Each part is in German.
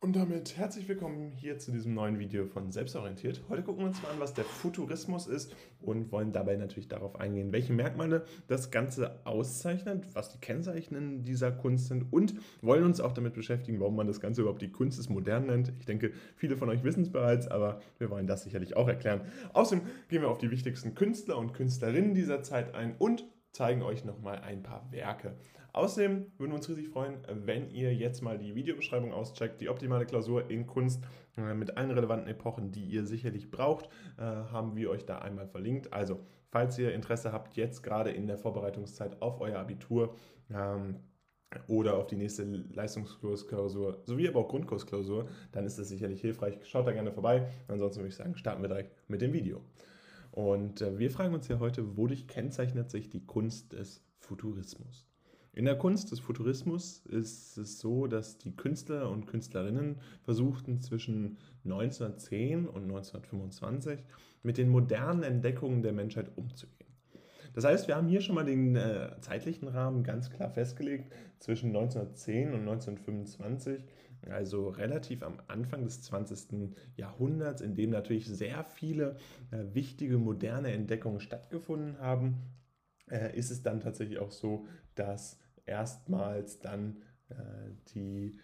Und damit herzlich willkommen hier zu diesem neuen Video von Selbstorientiert. Heute gucken wir uns mal an, was der Futurismus ist und wollen dabei natürlich darauf eingehen, welche Merkmale das Ganze auszeichnet, was die Kennzeichen dieser Kunst sind und wollen uns auch damit beschäftigen, warum man das Ganze überhaupt die Kunst des Modern nennt. Ich denke, viele von euch wissen es bereits, aber wir wollen das sicherlich auch erklären. Außerdem gehen wir auf die wichtigsten Künstler und Künstlerinnen dieser Zeit ein und zeigen euch nochmal ein paar Werke. Außerdem würden wir uns riesig freuen, wenn ihr jetzt mal die Videobeschreibung auscheckt. Die optimale Klausur in Kunst äh, mit allen relevanten Epochen, die ihr sicherlich braucht, äh, haben wir euch da einmal verlinkt. Also, falls ihr Interesse habt, jetzt gerade in der Vorbereitungszeit auf euer Abitur, ähm, oder auf die nächste Leistungskursklausur sowie aber auch Grundkursklausur, dann ist das sicherlich hilfreich. Schaut da gerne vorbei. Ansonsten würde ich sagen, starten wir direkt mit dem Video. Und äh, wir fragen uns ja heute, wodurch kennzeichnet sich die Kunst des Futurismus? In der Kunst des Futurismus ist es so, dass die Künstler und Künstlerinnen versuchten zwischen 1910 und 1925 mit den modernen Entdeckungen der Menschheit umzugehen. Das heißt, wir haben hier schon mal den äh, zeitlichen Rahmen ganz klar festgelegt zwischen 1910 und 1925 also relativ am Anfang des 20. Jahrhunderts, in dem natürlich sehr viele äh, wichtige moderne Entdeckungen stattgefunden haben, äh, ist es dann tatsächlich auch so, dass erstmals dann äh, die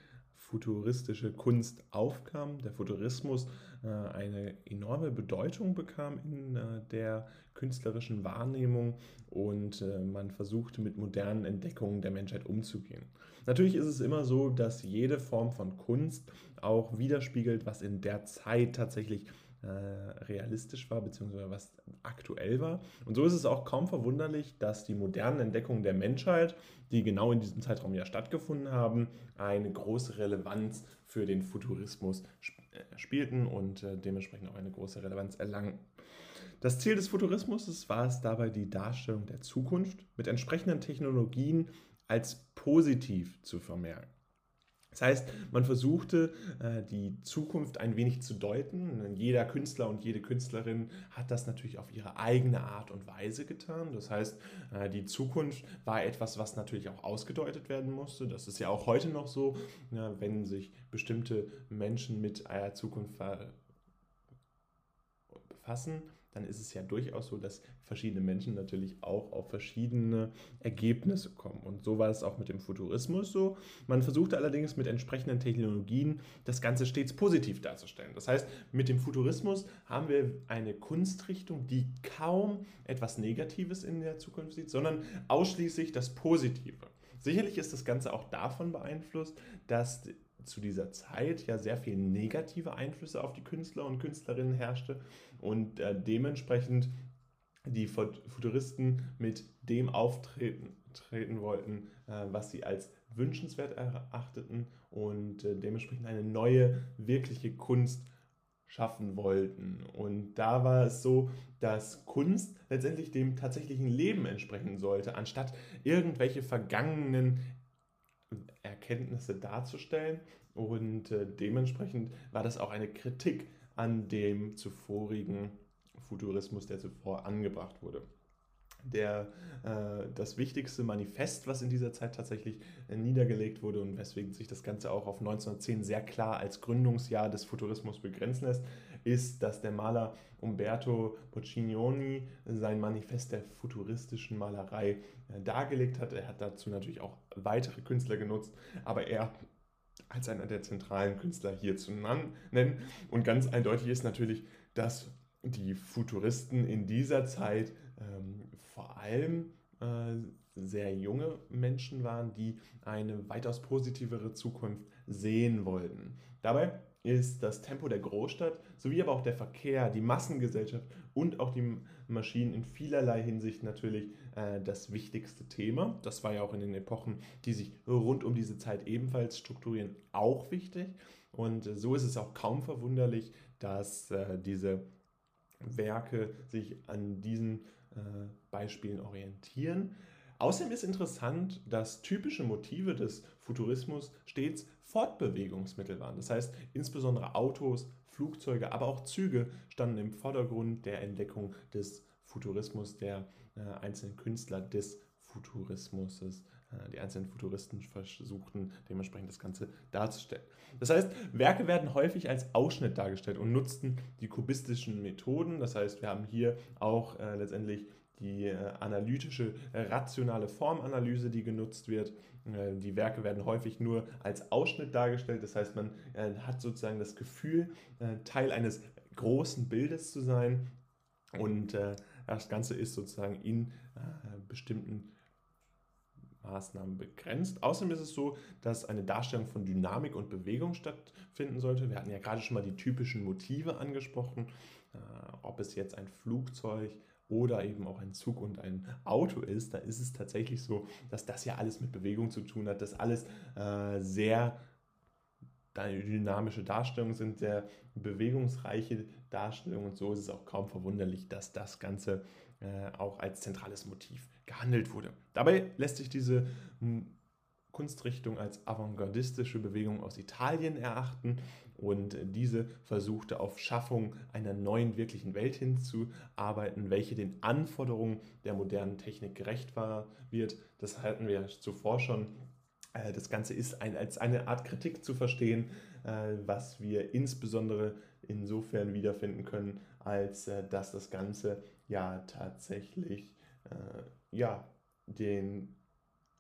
futuristische Kunst aufkam, der Futurismus äh, eine enorme Bedeutung bekam in äh, der künstlerischen Wahrnehmung und äh, man versuchte mit modernen Entdeckungen der Menschheit umzugehen. Natürlich ist es immer so, dass jede Form von Kunst auch widerspiegelt, was in der Zeit tatsächlich äh, realistisch war, beziehungsweise was aktuell war. Und so ist es auch kaum verwunderlich, dass die modernen Entdeckungen der Menschheit, die genau in diesem Zeitraum ja stattgefunden haben, eine große Relevanz für den Futurismus äh, spielten und äh, dementsprechend auch eine große Relevanz erlangen. Das Ziel des Futurismus war es dabei, die Darstellung der Zukunft mit entsprechenden Technologien als positiv zu vermerken. Das heißt, man versuchte äh, die Zukunft ein wenig zu deuten. Jeder Künstler und jede Künstlerin hat das natürlich auf ihre eigene Art und Weise getan. Das heißt, äh, die Zukunft war etwas, was natürlich auch ausgedeutet werden musste. Das ist ja auch heute noch so, wenn sich bestimmte Menschen mit einer Zukunft befassen dann ist es ja durchaus so, dass verschiedene Menschen natürlich auch auf verschiedene Ergebnisse kommen. Und so war es auch mit dem Futurismus so. Man versuchte allerdings mit entsprechenden Technologien das Ganze stets positiv darzustellen. Das heißt, mit dem Futurismus haben wir eine Kunstrichtung, die kaum etwas Negatives in der Zukunft sieht, sondern ausschließlich das Positive. Sicherlich ist das Ganze auch davon beeinflusst, dass zu dieser Zeit ja sehr viel negative Einflüsse auf die Künstler und Künstlerinnen herrschte und äh, dementsprechend die Futuristen mit dem auftreten treten wollten, äh, was sie als wünschenswert erachteten und äh, dementsprechend eine neue, wirkliche Kunst schaffen wollten. Und da war es so, dass Kunst letztendlich dem tatsächlichen Leben entsprechen sollte, anstatt irgendwelche vergangenen Erkenntnisse darzustellen. Und äh, dementsprechend war das auch eine Kritik an dem zuvorigen Futurismus, der zuvor angebracht wurde. Der, äh, das wichtigste Manifest, was in dieser Zeit tatsächlich äh, niedergelegt wurde und weswegen sich das Ganze auch auf 1910 sehr klar als Gründungsjahr des Futurismus begrenzen lässt, ist, dass der Maler Umberto Boccioni sein Manifest der futuristischen Malerei äh, dargelegt hat. Er hat dazu natürlich auch weitere Künstler genutzt, aber er als einer der zentralen Künstler hier zu nennen. Und ganz eindeutig ist natürlich, dass die Futuristen in dieser Zeit ähm, vor allem äh, sehr junge Menschen waren, die eine weitaus positivere Zukunft sehen wollten. Dabei ist das Tempo der Großstadt sowie aber auch der Verkehr, die Massengesellschaft und auch die Maschinen in vielerlei Hinsicht natürlich äh, das wichtigste Thema. Das war ja auch in den Epochen, die sich rund um diese Zeit ebenfalls strukturieren, auch wichtig. Und äh, so ist es auch kaum verwunderlich, dass äh, diese Werke sich an diesen äh, Beispielen orientieren. Außerdem ist interessant, dass typische Motive des Futurismus stets Fortbewegungsmittel waren. Das heißt, insbesondere Autos, Flugzeuge, aber auch Züge standen im Vordergrund der Entdeckung des Futurismus der äh, einzelnen Künstler des Futurismus die einzelnen Futuristen versuchten dementsprechend das Ganze darzustellen. Das heißt, Werke werden häufig als Ausschnitt dargestellt und nutzten die kubistischen Methoden. Das heißt, wir haben hier auch äh, letztendlich die äh, analytische, äh, rationale Formanalyse, die genutzt wird. Äh, die Werke werden häufig nur als Ausschnitt dargestellt. Das heißt, man äh, hat sozusagen das Gefühl, Teil eines großen Bildes zu sein. Und das Ganze ist sozusagen in bestimmten Maßnahmen begrenzt. Außerdem ist es so, dass eine Darstellung von Dynamik und Bewegung stattfinden sollte. Wir hatten ja gerade schon mal die typischen Motive angesprochen, äh, ob es jetzt ein Flugzeug oder eben auch ein Zug und ein Auto ist, da ist es tatsächlich so, dass das ja alles mit Bewegung zu tun hat, dass alles äh, sehr dynamische Darstellungen sind, sehr bewegungsreiche Darstellungen und so ist es auch kaum verwunderlich, dass das Ganze auch als zentrales Motiv gehandelt wurde. Dabei lässt sich diese hm, Kunstrichtung als avantgardistische Bewegung aus Italien erachten und diese versuchte auf Schaffung einer neuen wirklichen Welt hinzuarbeiten, welche den Anforderungen der modernen Technik gerecht war, wird. Das hatten wir zuvor schon. Äh, das Ganze ist ein, als eine Art Kritik zu verstehen, äh, was wir insbesondere insofern wiederfinden können, als äh, dass das Ganze ja tatsächlich ja, den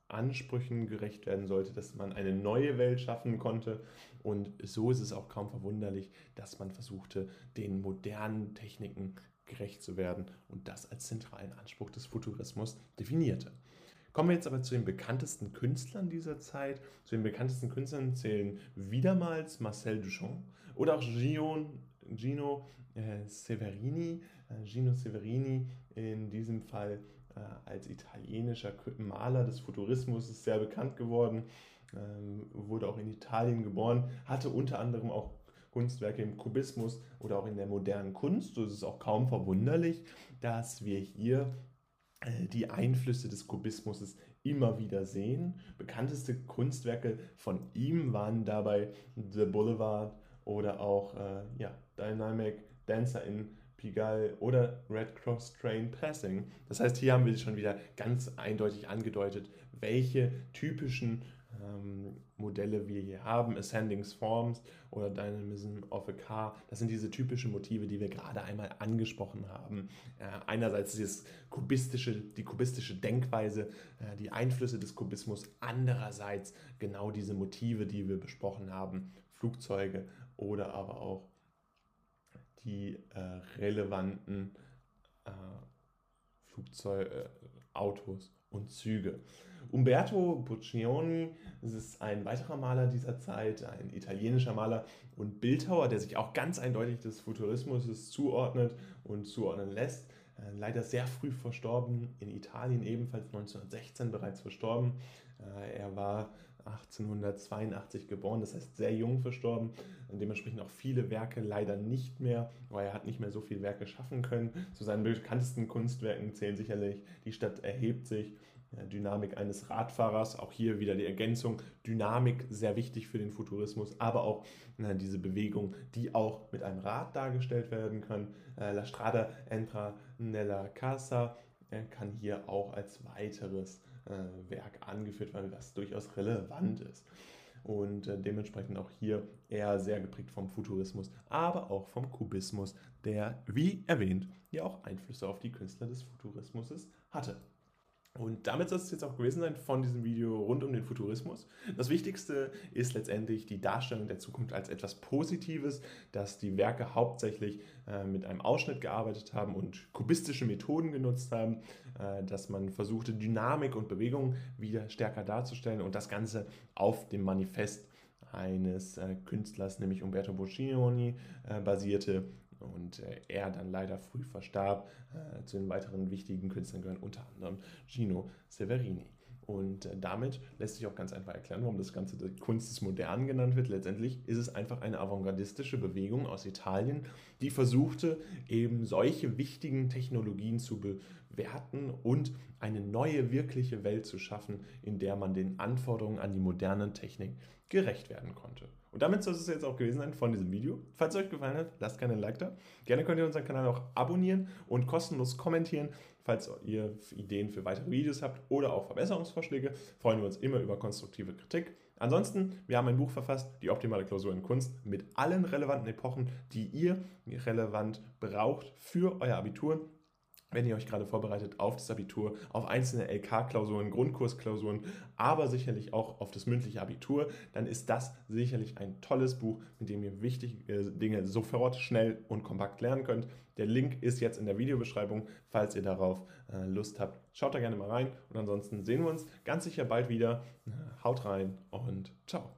Ansprüchen gerecht werden sollte, dass man eine neue Welt schaffen konnte. Und so ist es auch kaum verwunderlich, dass man versuchte, den modernen Techniken gerecht zu werden und das als zentralen Anspruch des Futurismus definierte. Kommen wir jetzt aber zu den bekanntesten Künstlern dieser Zeit. Zu den bekanntesten Künstlern zählen wiedermals Marcel Duchamp oder auch Gino, Gino äh, Severini. Äh, Gino Severini in diesem Fall äh, als italienischer Maler des Futurismus ist sehr bekannt geworden, ähm, wurde auch in Italien geboren, hatte unter anderem auch Kunstwerke im Kubismus oder auch in der modernen Kunst. So ist es auch kaum verwunderlich, dass wir hier äh, die Einflüsse des Kubismus immer wieder sehen. Bekannteste Kunstwerke von ihm waren dabei The Boulevard oder auch äh, ja, Dynamic Dancer in Pigalle oder Red Cross Train Passing. Das heißt, hier haben wir schon wieder ganz eindeutig angedeutet, welche typischen ähm, Modelle wir hier haben. Ascending Forms oder Dynamism of a Car. Das sind diese typischen Motive, die wir gerade einmal angesprochen haben. Äh, einerseits dieses kubistische, die kubistische Denkweise, äh, die Einflüsse des Kubismus. Andererseits genau diese Motive, die wir besprochen haben. Flugzeuge oder aber auch die äh, relevanten äh, Flugzeuge, äh, Autos und Züge. Umberto Buccioni ist ein weiterer Maler dieser Zeit, ein italienischer Maler und Bildhauer, der sich auch ganz eindeutig des Futurismus zuordnet und zuordnen lässt. Äh, leider sehr früh verstorben, in Italien ebenfalls 1916 bereits verstorben. Äh, er war 1882 geboren, das heißt sehr jung verstorben. Dementsprechend auch viele Werke leider nicht mehr, weil er hat nicht mehr so viele Werke schaffen können. Zu seinen bekanntesten Kunstwerken zählen sicherlich Die Stadt erhebt sich, Dynamik eines Radfahrers, auch hier wieder die Ergänzung, Dynamik sehr wichtig für den Futurismus, aber auch na, diese Bewegung, die auch mit einem Rad dargestellt werden kann. Äh, La Strada entra nella casa äh, kann hier auch als weiteres äh, Werk angeführt, weil das durchaus relevant ist. Und äh, dementsprechend auch hier eher sehr geprägt vom Futurismus, aber auch vom Kubismus, der, wie erwähnt, ja auch Einflüsse auf die Künstler des Futurismus hatte. Und damit soll es jetzt auch gewesen sein von diesem Video rund um den Futurismus. Das Wichtigste ist letztendlich die Darstellung der Zukunft als etwas Positives, dass die Werke hauptsächlich äh, mit einem Ausschnitt gearbeitet haben und kubistische Methoden genutzt haben, äh, dass man versuchte, Dynamik und Bewegung wieder stärker darzustellen und das Ganze auf dem Manifest eines äh, Künstlers, nämlich Umberto Boccioni, basierte und äh, er dann leider früh verstarb. Äh, zu den weiteren wichtigen Künstlern gehören unter anderem Gino Severini. Und äh, damit lässt sich auch ganz einfach erklären, warum das Ganze die Kunst des Modernen genannt wird. Letztendlich ist es einfach eine avantgardistische Bewegung aus Italien, die versuchte, eben solche wichtigen Technologien zu bewerten und eine neue, wirkliche Welt zu schaffen, in der man den Anforderungen an die moderne Technik gerecht werden konnte. Und damit soll es jetzt auch gewesen sein von diesem Video. Falls es euch gefallen hat, lasst gerne ein Like da. Gerne könnt ihr unseren Kanal auch abonnieren und kostenlos kommentieren, Falls ihr Ideen für weitere Videos habt oder auch Verbesserungsvorschläge, freuen wir uns immer über konstruktive Kritik. Ansonsten, wir haben ein Buch verfasst, die optimale Klausur in Kunst, mit allen relevanten Epochen, die ihr relevant braucht für euer Abitur wenn ihr euch gerade vorbereitet auf das Abitur, auf einzelne LK-Klausuren, Grundkursklausuren, aber sicherlich auch auf das mündliche Abitur, dann ist das sicherlich ein tolles Buch, mit dem ihr wichtige Dinge sofort, schnell und kompakt lernen könnt. Der Link ist jetzt in der Videobeschreibung, falls ihr darauf äh, Lust habt. Schaut da gerne mal rein und ansonsten sehen wir uns ganz sicher bald wieder. Haut rein und ciao.